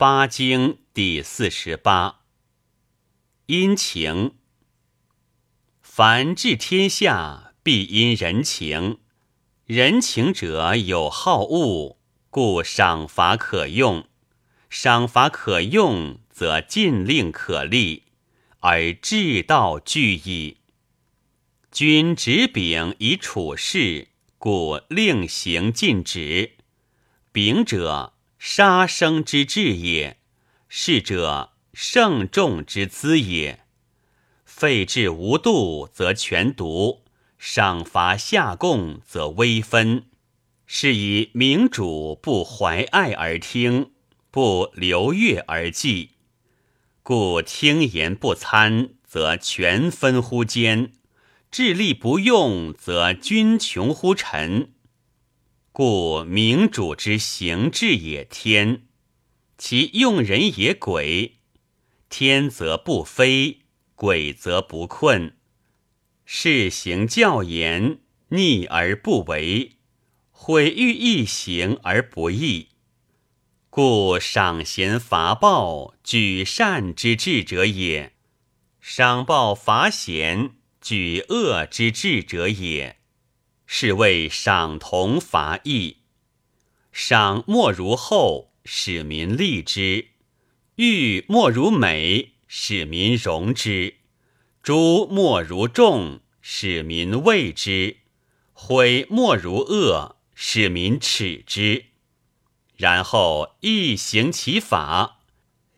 八经第四十八。殷勤。凡治天下，必因人情。人情者有好恶，故赏罚可用；赏罚可用，则禁令可立，而治道具矣。君执柄以处事，故令行禁止。柄者，杀生之至也；是者，圣众之资也。废治无度，则全独。赏罚下供，则微分，是以明主不怀爱而听，不流悦而记。故听言不参，则权分乎间；智力不用，则君穷乎臣。故明主之行志也天，其用人也鬼。天则不非，鬼则不困。世行教言，逆而不为，毁誉一行而不义。故赏贤罚暴，举善之治者也；赏暴罚贤，举恶之治者也。是谓赏同罚异。赏莫如厚，使民利之；欲莫如美，使民容之。诛莫如众，使民畏之；毁莫如恶，使民耻之。然后一行其法，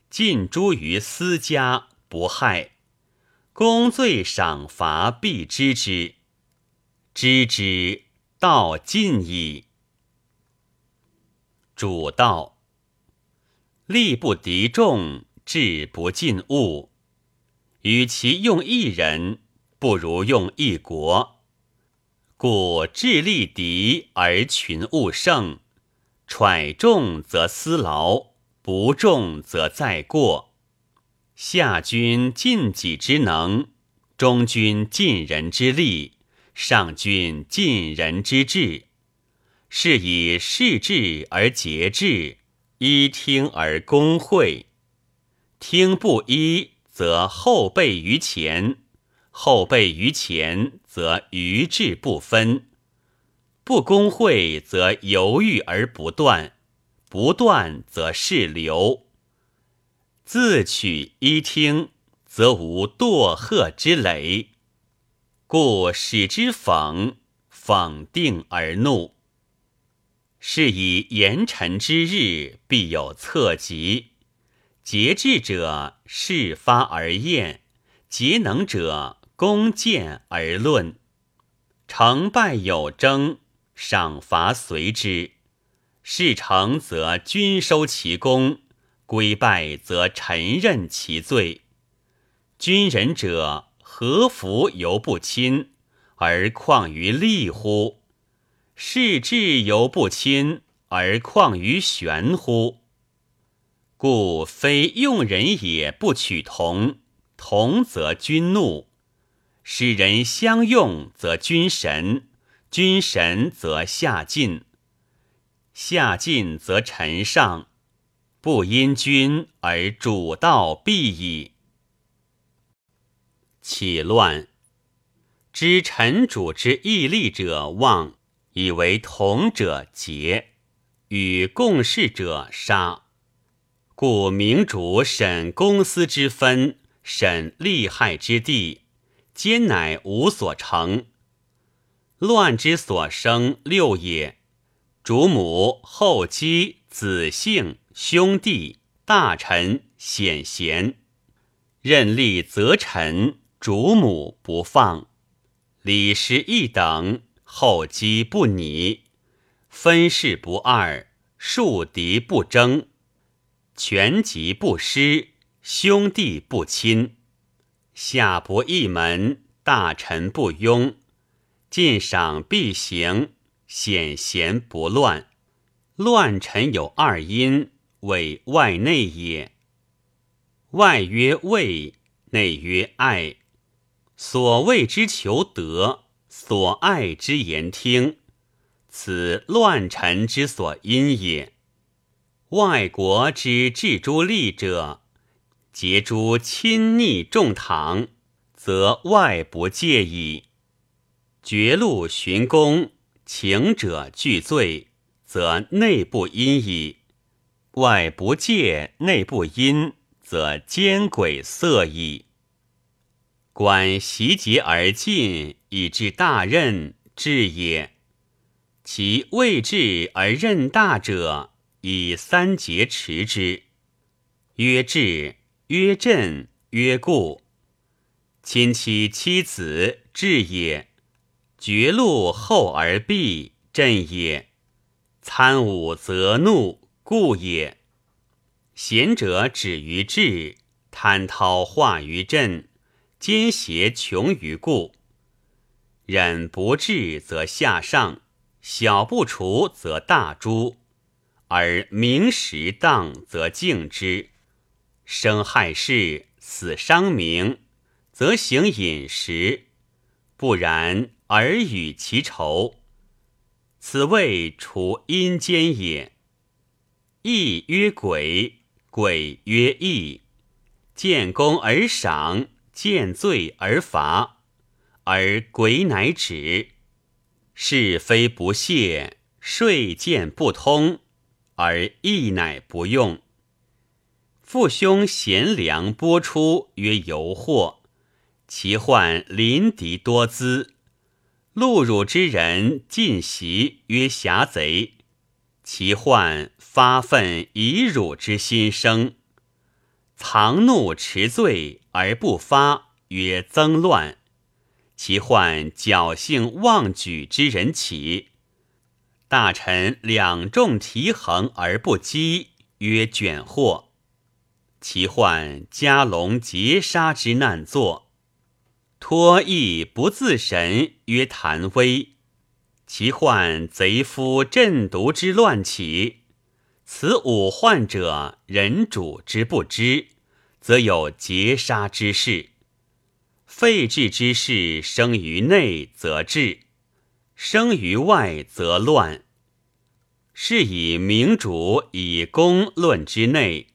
尽诛于私家，不害。公罪赏罚，必知之。知之，道尽矣。主道，力不敌众，志不尽物。与其用一人，不如用一国。故智力敌而群物胜，揣众则思劳，不众则在过。下君尽己之能，中君尽人之力，上君尽人之智。是以事智而节制，依听而公会。听不依。则后备于前，后备于前，则余志不分；不公会，则犹豫而不断；不断，则事流。自取一听，则无堕壑之累。故使之讽，讽定而怒。是以言臣之日，必有侧疾。节制者事发而验，节能者攻见而论。成败有争，赏罚随之。事成则君收其功，归败则臣任其罪。君仁者何福犹不亲，而况于利乎？事智犹不亲，而况于玄乎？故非用人也不取同，同则君怒；使人相用，则君神；君神则下进，下进则臣上。不因君而主道必矣。起乱，知臣主之义利者旺，以为同者结，与共事者杀。故明主审公私之分，审利害之地，皆乃无所成。乱之所生六也：主母、后姬、子姓、兄弟、大臣、显贤。任利则臣，主母不放；礼失一等，后姬不拟；分事不二，庶敌不争。权极不失，兄弟不亲，下不义门，大臣不庸，进赏必行，显贤不乱。乱臣有二因，为外内也。外曰畏，内曰爱。所谓之求得，所爱之言听，此乱臣之所因也。外国之治诸吏者，结诸亲逆重堂，则外不戒矣；绝路寻功，情者俱罪，则内不阴矣。外不戒，内不阴，则奸鬼色矣。观袭节而进，以致大任，治也。其未至而任大者，以三节持之。曰治，曰镇，曰固。亲戚妻子，治也；绝路后而避，镇也；参武则怒，故也。贤者止于治，贪滔化于镇，奸邪穷于故。忍不治，则下上。小不除则大诛，而明时当则敬之；生害事，死伤名，则行饮食；不然而与其仇。此谓除阴间也。义曰鬼，鬼曰义。见功而赏，见罪而罚，而鬼乃止。是非不泄，税见不通，而义乃不用。父兄贤良播出，曰游惑；其患临敌多资，戮辱之人尽袭，曰侠贼；其患发愤以辱之心生，藏怒持罪而不发，曰增乱。其患侥幸妄举之人起，大臣两重提衡而不击，曰卷祸；其患家龙劫杀之难作，托意不自神，曰谭威；其患贼夫镇毒之乱起，此五患者，人主之不知，则有劫杀之事。废治之事，生于内则治，生于外则乱。是以明主以公论之内，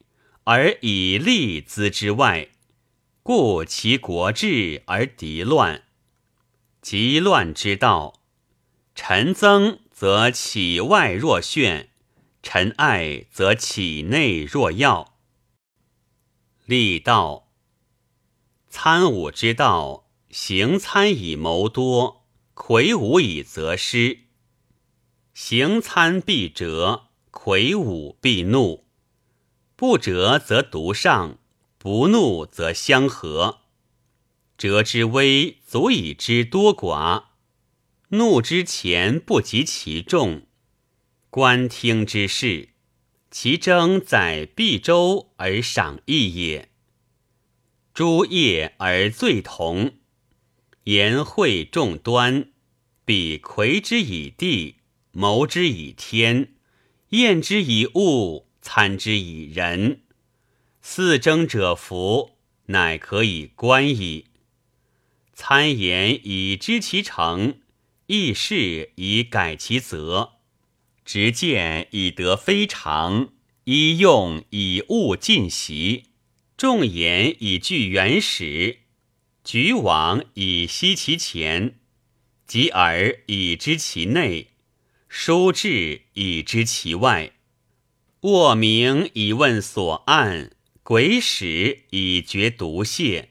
而以利资之外，故其国治而敌乱。极乱之道，臣增则起外若炫，臣爱则起内若要。立道。参武之道，行参以谋多，魁梧以择师。行参必折，魁梧必怒。不折则独上，不怒则相合。折之微，足以知多寡；怒之前，不及其众。观听之事，其争在必周而赏义也。诸业而罪同，言会众端，彼魁之以地，谋之以天，验之以物，参之以人。四征者服，乃可以观矣。参言以知其成，议事以改其责，执见以得非常，依用以物尽习。众言以具原始，举往以息其前，及耳以知其内，书志以知其外，握名以问所案，鬼使以决毒泻，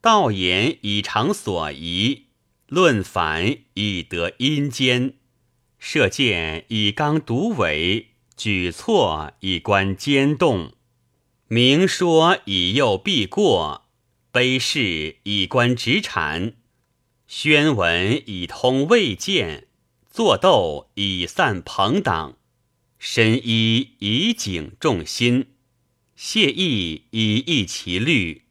道言以尝所疑，论反以得阴间，射箭以刚独尾，举措以观兼动。明说以诱必过，卑事以观直产，宣文以通未见，作斗以散朋党，深衣以警众心，谢意以益其虑。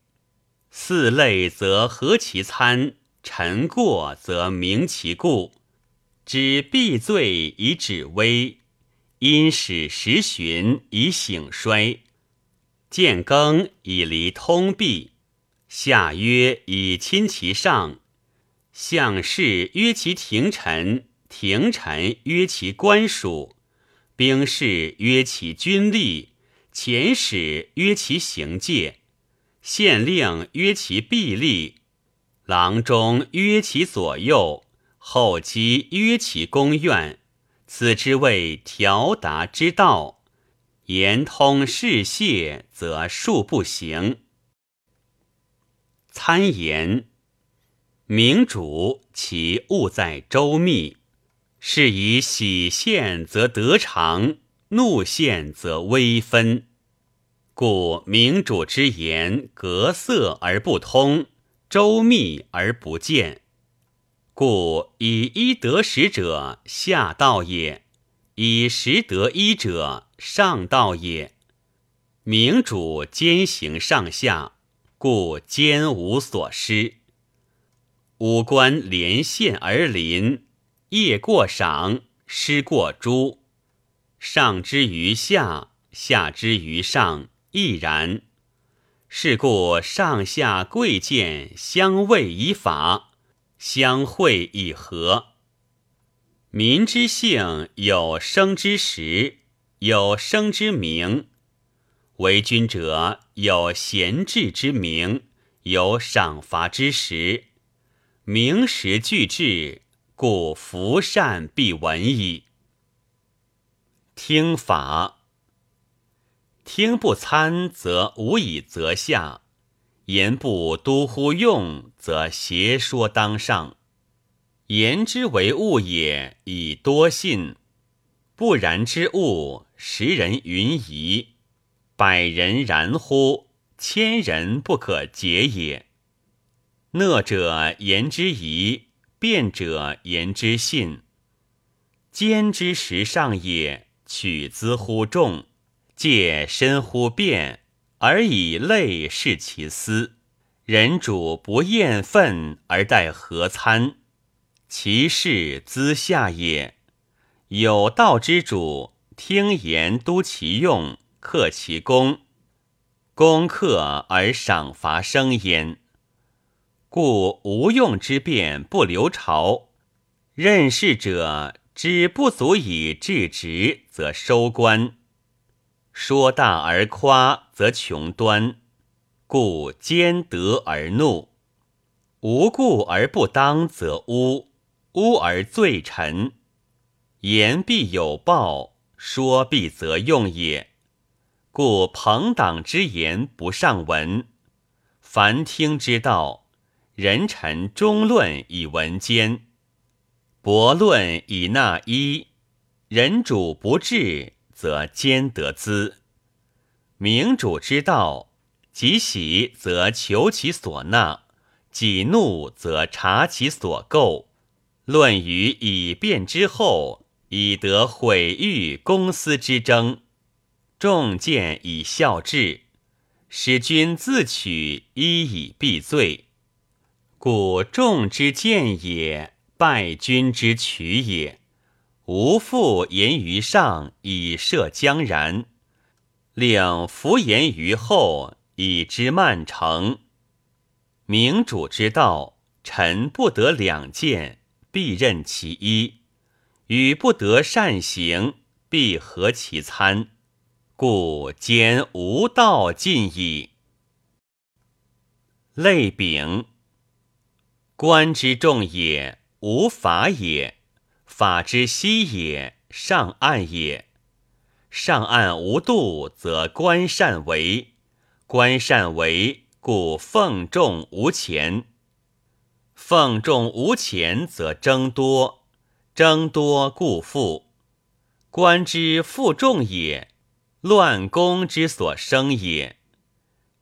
四类则合其参，臣过则明其故。知必罪以止危，因使时循以醒衰。见更以离通弊，下曰以亲其上，相士约其廷臣，廷臣约其官属，兵士约其军吏，遣使约其行戒，县令约其臂力，郎中约其左右，后期约其公怨。此之谓调达之道。言通事谢，则数不行。参言：明主其务在周密，是以喜献则得长，怒献则微分。故明主之言，格色而不通，周密而不见。故以一得十者，下道也；以十得一者，上道也。明主兼行上下，故兼无所失。五官连线而临，业过赏，失过诛。上之于下，下之于上，亦然。是故上下贵贱相位以法。相会以和。民之性有生之时，有生之名。为君者有贤治之名，有赏罚之时。明实俱至，故福善必闻矣。听法，听不参，则无以则下。言不都乎用，则邪说当上。言之为物也，以多信；不然之物，十人云疑，百人然乎？千人不可解也。讷者言之疑，辩者言之信。兼之时上也，取兹乎众，戒深乎变。而以类是其私，人主不厌愤而待何参？其事资下也。有道之主，听言督其用，克其功，功克而赏罚生焉。故无用之变不留朝，任事者知不足以治职，则收官。说大而夸，则穷端；故兼得而怒，无故而不当，则污；污而罪臣。言必有报，说必则用也。故朋党之言不上闻，凡听之道，人臣中论以闻奸，博论以纳一，人主不治。则兼得资，明主之道，己喜则求其所纳，己怒则察其所构。论于以变之后，以得毁誉公私之争。众见以效治，使君自取一以避罪。故众之见也，败君之取也。吾复言于上，以摄江然；令弗言于后，以知曼成。明主之道，臣不得两见，必任其一；与不得善行，必合其参。故兼无道尽矣。类丙，官之重也，无法也。法之息也，上岸也。上岸无度，则官善为；官善为，故奉重无钱。奉重无钱，则争多；争多，故富。官之负重也，乱公之所生也。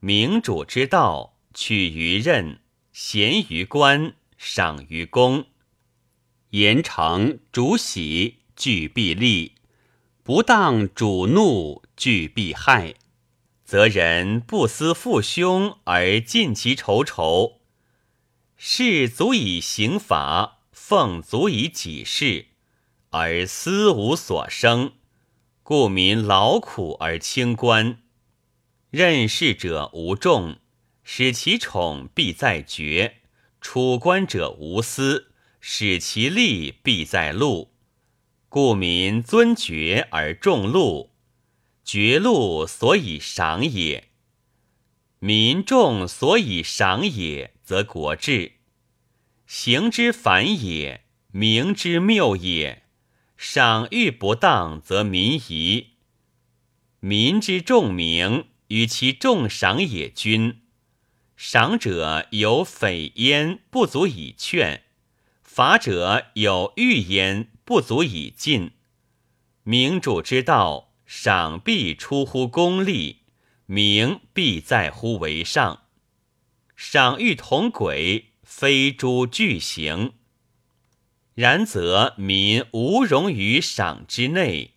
明主之道，取于任，贤于官，赏于公。言成主喜，惧必利；不当主怒，惧必害。则人不思父兄而尽其仇仇，事足以刑罚，奉足以己事，而思无所生，故民劳苦而轻官。任事者无众，使其宠必在绝；处官者无私。使其利必在禄，故民尊爵而重禄，爵禄所以赏也。民众所以赏也，则国治。行之反也，名之谬也。赏欲不当，则民疑。民之重名，与其重赏也君。赏者有匪焉，不足以劝；法者有欲焉，不足以尽。明主之道，赏必出乎公利，名必在乎为上。赏欲同轨，非诸俱行。然则民无容于赏之内。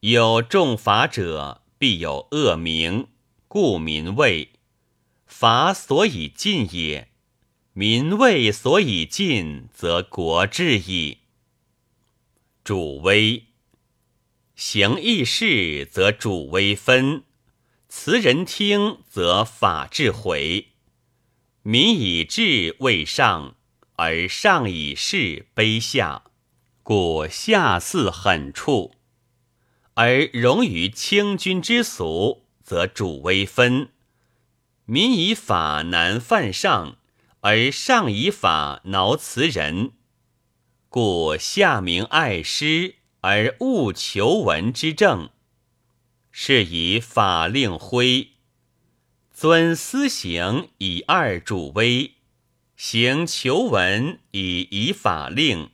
有重罚者，必有恶名，故民畏。法所以禁也，民畏所以尽，则国治矣。主威，行义事则主威分，辞人听则法治毁。民以治为上，而上以事卑下，故下似狠处。而容于清君之俗，则主威分。民以法难犯上，而上以法挠辞人，故下民爱师而务求文之政，是以法令徽，尊私刑以二主威，行求文以以法令，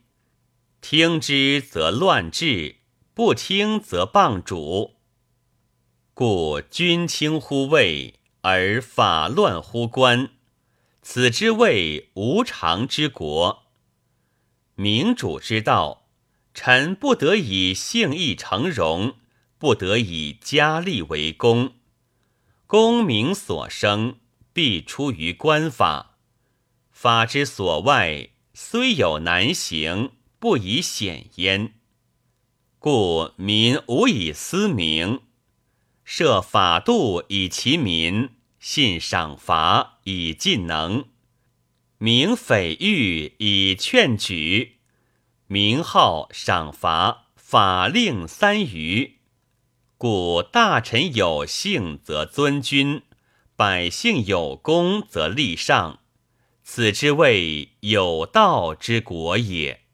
听之则乱治，不听则谤主，故君轻乎位。而法乱乎官，此之谓无常之国。明主之道，臣不得以幸义成荣，不得以家利为功。功名所生，必出于官法。法之所外，虽有难行，不以显焉。故民无以思明。设法度以其民，信赏罚以尽能，明匪誉以劝举，名号赏罚法令三余。故大臣有幸则尊君，百姓有功则立上，此之谓有道之国也。